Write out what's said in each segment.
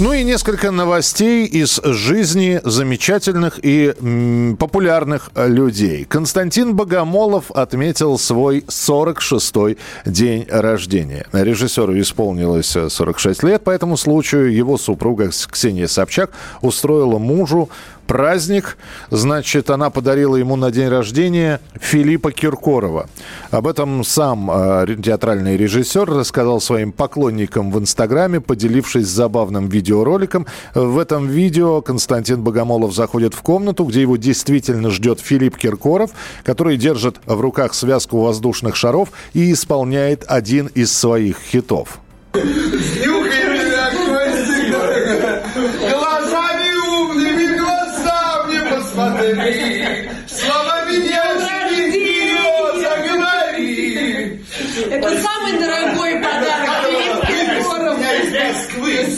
Ну и несколько новостей из жизни замечательных и м, популярных людей. Константин Богомолов отметил свой 46-й день рождения. Режиссеру исполнилось 46 лет, по этому случаю его супруга Ксения Собчак устроила мужу праздник. Значит, она подарила ему на день рождения Филиппа Киркорова. Об этом сам э, театральный режиссер рассказал своим поклонникам в Инстаграме, поделившись забавным видеороликом. В этом видео Константин Богомолов заходит в комнату, где его действительно ждет Филипп Киркоров, который держит в руках связку воздушных шаров и исполняет один из своих хитов.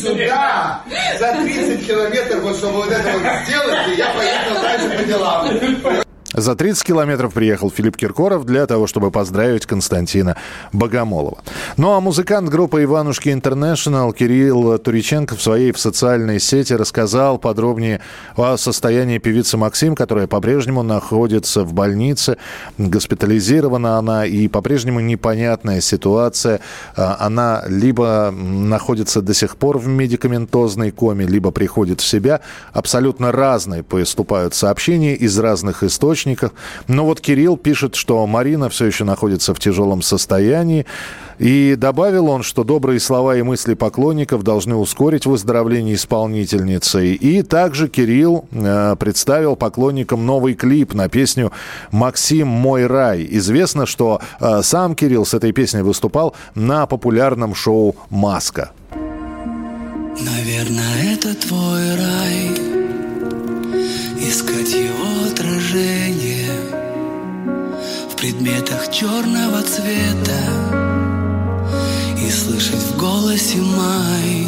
Сюда за 30 километров, вот чтобы вот это вот сделать, я поехал дальше по делам. За 30 километров приехал Филипп Киркоров для того, чтобы поздравить Константина Богомолова. Ну а музыкант группы «Иванушки Интернешнл» Кирилл Туриченко в своей в социальной сети рассказал подробнее о состоянии певицы Максим, которая по-прежнему находится в больнице. Госпитализирована она и по-прежнему непонятная ситуация. А, она либо находится до сих пор в медикаментозной коме, либо приходит в себя. Абсолютно разные поступают сообщения из разных источников источниках. Но вот Кирилл пишет, что Марина все еще находится в тяжелом состоянии. И добавил он, что добрые слова и мысли поклонников должны ускорить выздоровление исполнительницы. И также Кирилл э, представил поклонникам новый клип на песню «Максим, мой рай». Известно, что э, сам Кирилл с этой песней выступал на популярном шоу «Маска». Наверное, это твой рай черного цвета И слышать в голосе май.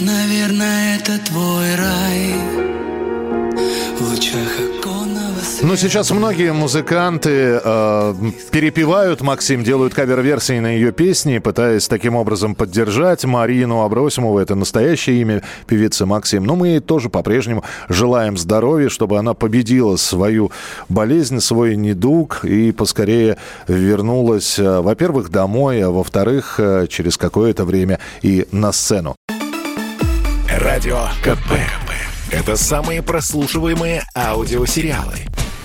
Наверное, это твой рай ну, сейчас многие музыканты э, перепевают Максим, делают кавер-версии на ее песни, пытаясь таким образом поддержать Марину Абросимову. Это настоящее имя певицы Максим. Но мы ей тоже по-прежнему желаем здоровья, чтобы она победила свою болезнь, свой недуг и поскорее вернулась, э, во-первых, домой, а во-вторых, э, через какое-то время и на сцену. Радио КП. Это самые прослушиваемые аудиосериалы.